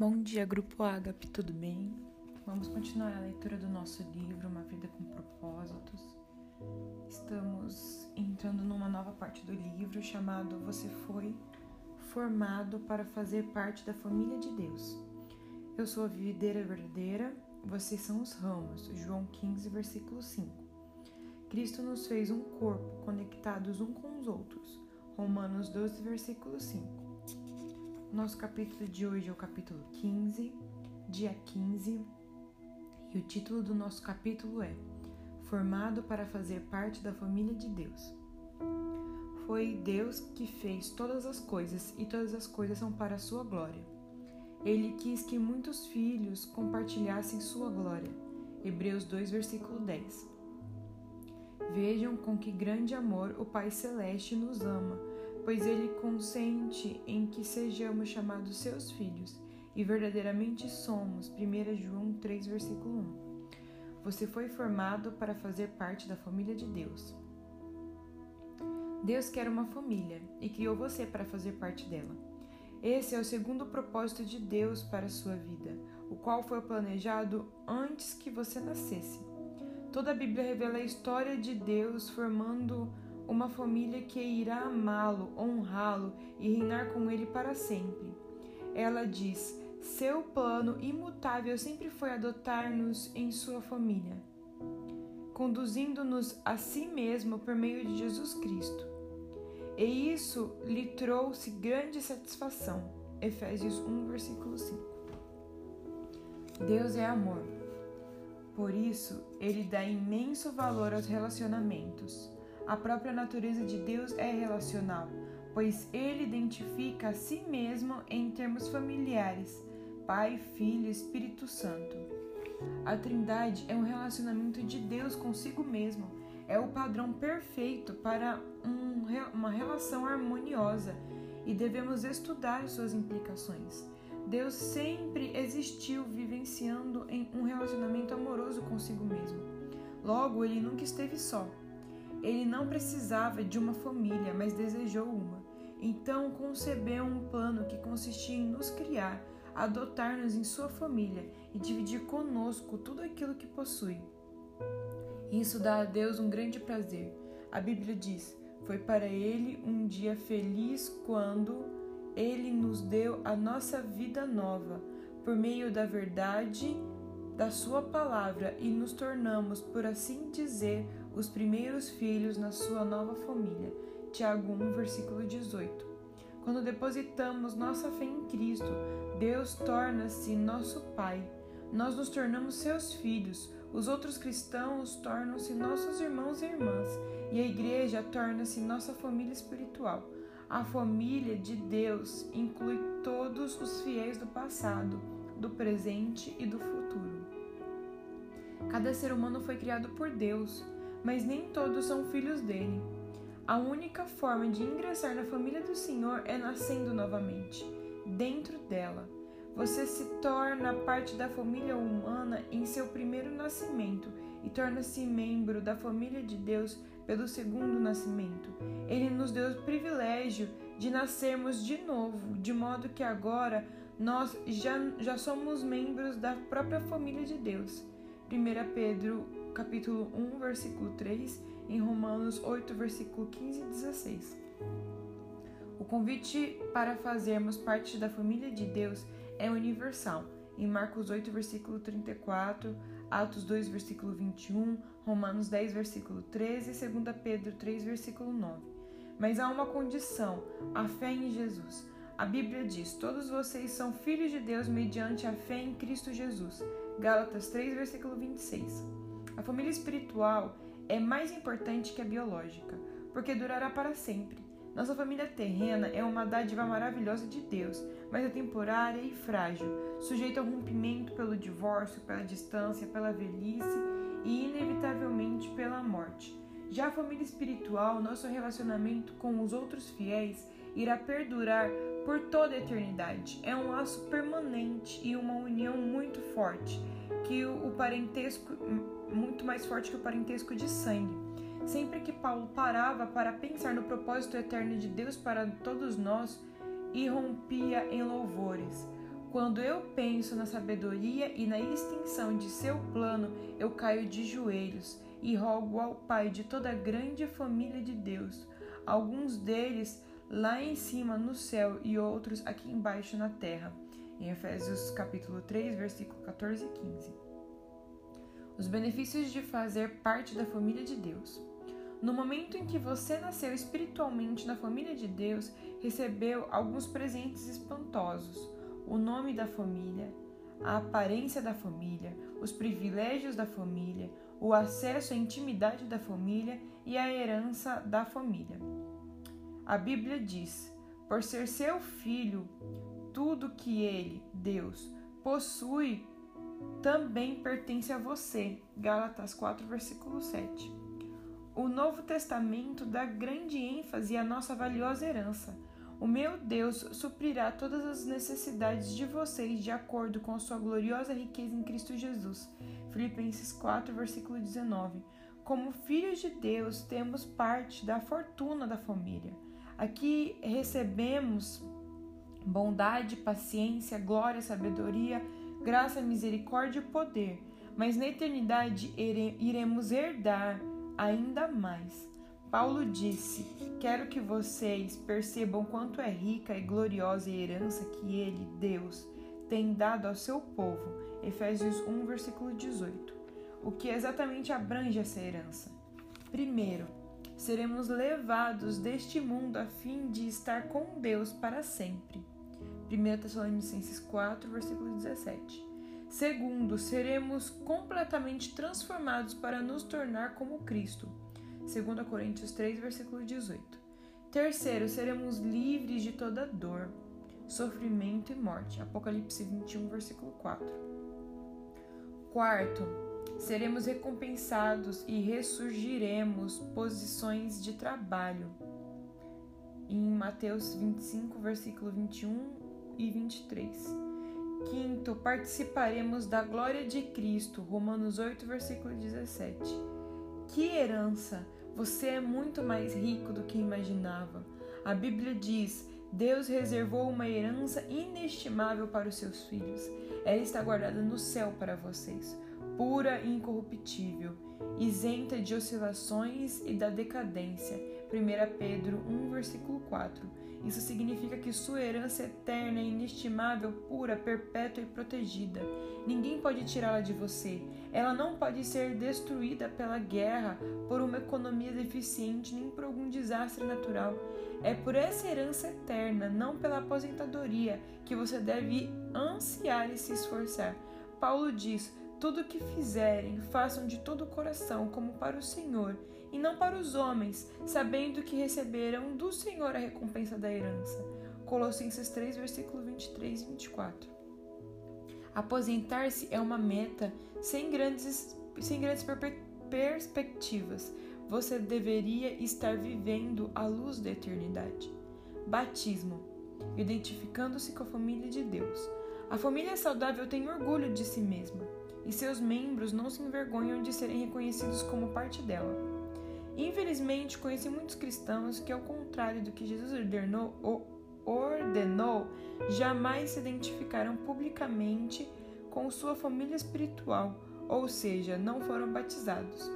Bom dia, Grupo Agape, tudo bem? Vamos continuar a leitura do nosso livro, Uma Vida com Propósitos. Estamos entrando numa nova parte do livro chamado Você Foi Formado para Fazer Parte da Família de Deus. Eu sou a videira verdadeira, vocês são os ramos. João 15, versículo 5. Cristo nos fez um corpo, conectados um com os outros. Romanos 12, versículo 5. Nosso capítulo de hoje é o capítulo 15, dia 15, e o título do nosso capítulo é Formado para fazer parte da família de Deus. Foi Deus que fez todas as coisas e todas as coisas são para a sua glória. Ele quis que muitos filhos compartilhassem sua glória. Hebreus 2, versículo 10. Vejam com que grande amor o Pai Celeste nos ama pois ele consente em que sejamos chamados seus filhos, e verdadeiramente somos. 1 João 3, versículo 1. Você foi formado para fazer parte da família de Deus. Deus quer uma família e criou você para fazer parte dela. Esse é o segundo propósito de Deus para a sua vida, o qual foi planejado antes que você nascesse. Toda a Bíblia revela a história de Deus formando uma família que irá amá-lo, honrá-lo e reinar com ele para sempre. Ela diz: seu plano imutável sempre foi adotar-nos em sua família, conduzindo-nos a si mesmo por meio de Jesus Cristo. E isso lhe trouxe grande satisfação. Efésios 1, versículo 5. Deus é amor. Por isso, ele dá imenso valor aos relacionamentos. A própria natureza de Deus é relacional, pois ele identifica a si mesmo em termos familiares: Pai, Filho Espírito Santo. A Trindade é um relacionamento de Deus consigo mesmo. É o padrão perfeito para um, uma relação harmoniosa e devemos estudar suas implicações. Deus sempre existiu vivenciando em um relacionamento amoroso consigo mesmo. Logo, ele nunca esteve só. Ele não precisava de uma família, mas desejou uma. Então concebeu um plano que consistia em nos criar, adotar-nos em sua família e dividir conosco tudo aquilo que possui. Isso dá a Deus um grande prazer. A Bíblia diz: Foi para ele um dia feliz quando ele nos deu a nossa vida nova, por meio da verdade da Sua palavra, e nos tornamos, por assim dizer, os primeiros filhos na sua nova família. Tiago 1, versículo 18. Quando depositamos nossa fé em Cristo, Deus torna-se nosso Pai. Nós nos tornamos seus filhos. Os outros cristãos tornam-se nossos irmãos e irmãs, e a igreja torna-se nossa família espiritual. A família de Deus inclui todos os fiéis do passado, do presente e do futuro. Cada ser humano foi criado por Deus mas nem todos são filhos dele. A única forma de ingressar na família do Senhor é nascendo novamente, dentro dela. Você se torna parte da família humana em seu primeiro nascimento e torna-se membro da família de Deus pelo segundo nascimento. Ele nos deu o privilégio de nascermos de novo, de modo que agora nós já, já somos membros da própria família de Deus. 1 Pedro capítulo 1, versículo 3, em Romanos 8, versículo 15 e 16. O convite para fazermos parte da família de Deus é universal. Em Marcos 8, versículo 34, Atos 2, versículo 21, Romanos 10, versículo 13 e 2 Pedro 3, versículo 9. Mas há uma condição: a fé em Jesus. A Bíblia diz: Todos vocês são filhos de Deus mediante a fé em Cristo Jesus. Gálatas 3, versículo 26. A família espiritual é mais importante que a biológica, porque durará para sempre. Nossa família terrena é uma dádiva maravilhosa de Deus, mas é temporária e frágil, sujeita ao rompimento pelo divórcio, pela distância, pela velhice e, inevitavelmente, pela morte. Já a família espiritual, nosso relacionamento com os outros fiéis, irá perdurar por toda a eternidade. É um laço permanente e uma união muito forte que o parentesco muito mais forte que o parentesco de sangue. Sempre que Paulo parava para pensar no propósito eterno de Deus para todos nós, irrompia em louvores. Quando eu penso na sabedoria e na extensão de seu plano, eu caio de joelhos e rogo ao Pai de toda a grande família de Deus, alguns deles lá em cima no céu e outros aqui embaixo na terra. Em Efésios capítulo 3, versículo 14 e 15. Os benefícios de fazer parte da família de Deus. No momento em que você nasceu espiritualmente na família de Deus, recebeu alguns presentes espantosos o nome da família, a aparência da família, os privilégios da família, o acesso à intimidade da família e a herança da família. A Bíblia diz: por ser seu filho, tudo que ele, Deus, possui também pertence a você. Gálatas 4, versículo 7. O Novo Testamento dá grande ênfase à nossa valiosa herança o meu Deus suprirá todas as necessidades de vocês de acordo com a sua gloriosa riqueza em Cristo Jesus. Filipenses 4, versículo 19. Como filhos de Deus, temos parte da fortuna da família. Aqui recebemos bondade, paciência, glória, sabedoria, graça, misericórdia e poder. Mas na eternidade iremos herdar ainda mais. Paulo disse: Quero que vocês percebam quanto é rica e gloriosa a herança que ele, Deus, tem dado ao seu povo. Efésios 1, versículo 18. O que exatamente abrange essa herança? Primeiro, seremos levados deste mundo a fim de estar com Deus para sempre. 1 Tessalonicenses 4, versículo 17. Segundo, seremos completamente transformados para nos tornar como Cristo. 2 Coríntios 3, versículo 18. Terceiro, seremos livres de toda dor, sofrimento e morte. Apocalipse 21, versículo 4. Quarto, seremos recompensados e ressurgiremos posições de trabalho. Em Mateus 25, versículo 21 e 23. Quinto, participaremos da glória de Cristo. Romanos 8, versículo 17. Que herança! Você é muito mais rico do que imaginava. A Bíblia diz: Deus reservou uma herança inestimável para os seus filhos. Ela está guardada no céu para vocês, pura e incorruptível, isenta de oscilações e da decadência. 1 Pedro 1, versículo 4. Isso significa que sua herança eterna é inestimável, pura, perpétua e protegida. Ninguém pode tirá-la de você. Ela não pode ser destruída pela guerra, por uma economia deficiente, nem por algum desastre natural. É por essa herança eterna, não pela aposentadoria, que você deve ansiar e se esforçar. Paulo diz: tudo o que fizerem, façam de todo o coração, como para o Senhor, e não para os homens, sabendo que receberão do Senhor a recompensa da herança. Colossenses 3, versículo 23 e 24. Aposentar-se é uma meta sem grandes, sem grandes perspectivas. Você deveria estar vivendo a luz da eternidade. Batismo identificando-se com a família de Deus. A família saudável tem orgulho de si mesma e seus membros não se envergonham de serem reconhecidos como parte dela. Infelizmente, conheci muitos cristãos que, ao contrário do que Jesus ordenou, ordenou jamais se identificaram publicamente com sua família espiritual, ou seja, não foram batizados.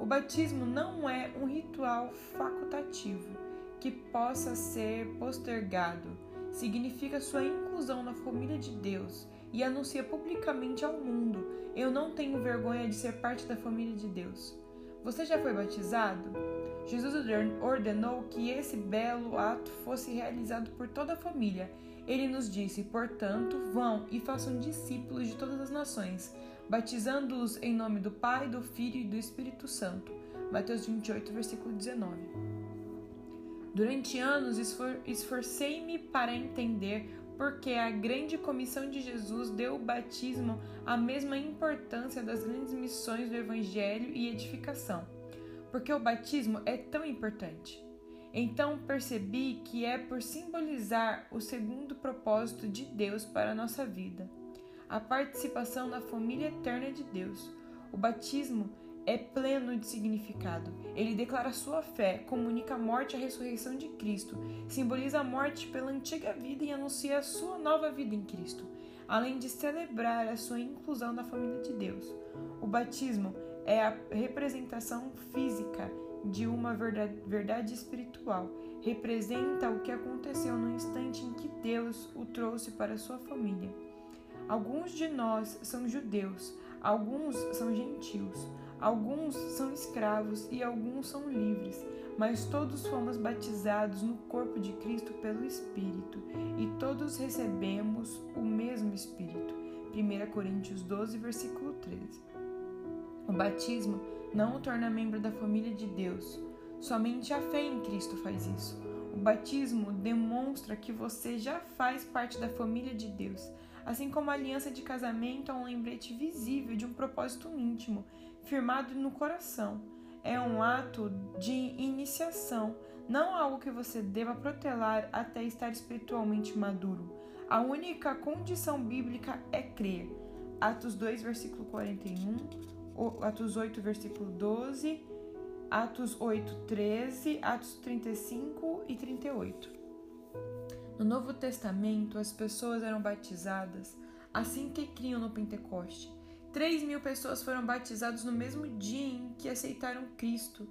O batismo não é um ritual facultativo que possa ser postergado. Significa sua inclusão na família de Deus e anuncia publicamente ao mundo: Eu não tenho vergonha de ser parte da família de Deus. Você já foi batizado? Jesus ordenou que esse belo ato fosse realizado por toda a família. Ele nos disse: Portanto, vão e façam discípulos de todas as nações, batizando-os em nome do Pai, do Filho e do Espírito Santo. Mateus 28, versículo 19. Durante anos esfor esforcei-me para entender porque a grande comissão de Jesus deu ao batismo a mesma importância das grandes missões do Evangelho e edificação. Porque o batismo é tão importante. Então percebi que é por simbolizar o segundo propósito de Deus para a nossa vida, a participação na família eterna de Deus. O batismo é pleno de significado. Ele declara sua fé, comunica a morte e a ressurreição de Cristo, simboliza a morte pela antiga vida e anuncia a sua nova vida em Cristo. além de celebrar a sua inclusão na família de Deus. O batismo é a representação física de uma verdade, espiritual. Representa o que aconteceu no instante em que Deus o trouxe para sua família. Alguns de nós são judeus, alguns são gentios, alguns são escravos e alguns são livres, mas todos fomos batizados no corpo de Cristo pelo Espírito e todos recebemos o mesmo Espírito. 1 Coríntios 12, versículo 13. O batismo não o torna membro da família de Deus. Somente a fé em Cristo faz isso. O batismo demonstra que você já faz parte da família de Deus, assim como a aliança de casamento é um lembrete visível de um propósito íntimo, firmado no coração. É um ato de iniciação, não algo que você deva protelar até estar espiritualmente maduro. A única condição bíblica é crer. Atos 2, versículo 41, Atos 8, versículo 12, Atos 8, 13, Atos 35 e 38. No Novo Testamento, as pessoas eram batizadas assim que criam no Pentecoste. 3 mil pessoas foram batizadas no mesmo dia em que aceitaram Cristo.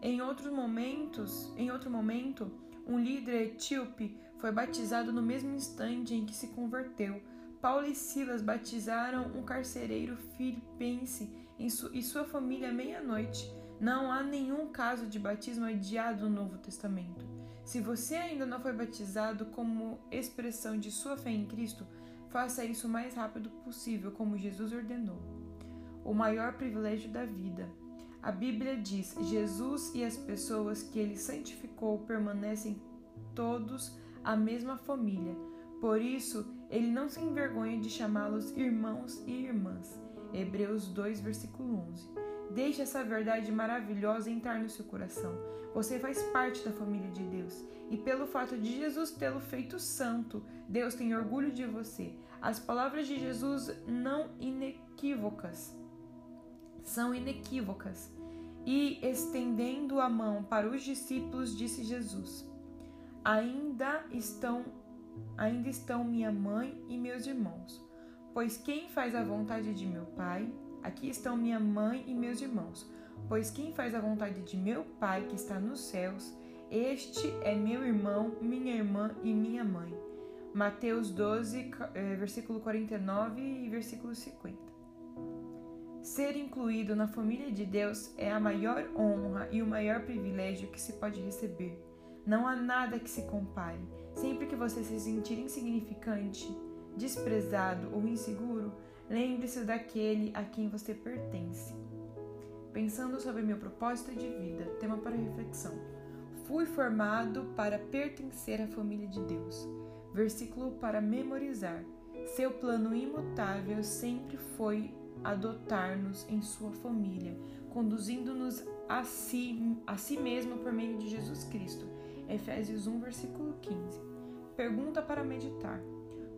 Em outros momentos, em outro momento, um líder etíope foi batizado no mesmo instante em que se converteu. Paulo e Silas batizaram um carcereiro filipense e sua família à meia-noite. Não há nenhum caso de batismo adiado no Novo Testamento. Se você ainda não foi batizado como expressão de sua fé em Cristo, faça isso o mais rápido possível, como Jesus ordenou. O maior privilégio da vida. A Bíblia diz: Jesus e as pessoas que ele santificou permanecem todos a mesma família. Por isso, ele não se envergonha de chamá-los irmãos e irmãs. Hebreus 2, versículo 11. Deixe essa verdade maravilhosa entrar no seu coração. Você faz parte da família de Deus. E pelo fato de Jesus tê-lo feito santo, Deus tem orgulho de você. As palavras de Jesus não inequívocas são inequívocas. E estendendo a mão para os discípulos, disse Jesus: Ainda estão ainda estão minha mãe e meus irmãos. Pois quem faz a vontade de meu Pai, aqui estão minha mãe e meus irmãos. Pois quem faz a vontade de meu Pai que está nos céus, este é meu irmão, minha irmã e minha mãe. Mateus 12, eh, versículo 49 e versículo 50. Ser incluído na família de Deus é a maior honra e o maior privilégio que se pode receber. Não há nada que se compare. Sempre que você se sentir insignificante, desprezado ou inseguro, lembre-se daquele a quem você pertence. Pensando sobre meu propósito de vida, tema para reflexão. Fui formado para pertencer à família de Deus. Versículo para memorizar. Seu plano imutável sempre foi adotar-nos em sua família, conduzindo-nos a si, a si mesmo por meio de Jesus Cristo. Efésios 1, versículo 15. Pergunta para meditar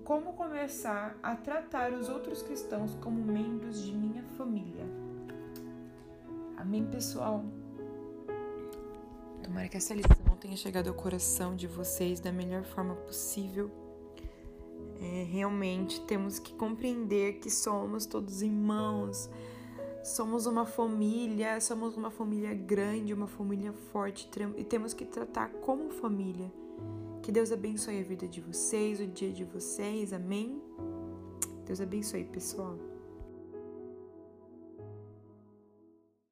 como começar a tratar os outros cristãos como membros de minha família. Amém, pessoal? Tomara que essa lição tenha chegado ao coração de vocês da melhor forma possível. É, realmente temos que compreender que somos todos irmãos, somos uma família, somos uma família grande, uma família forte e temos que tratar como família. Que Deus abençoe a vida de vocês, o dia de vocês. Amém? Deus abençoe, pessoal.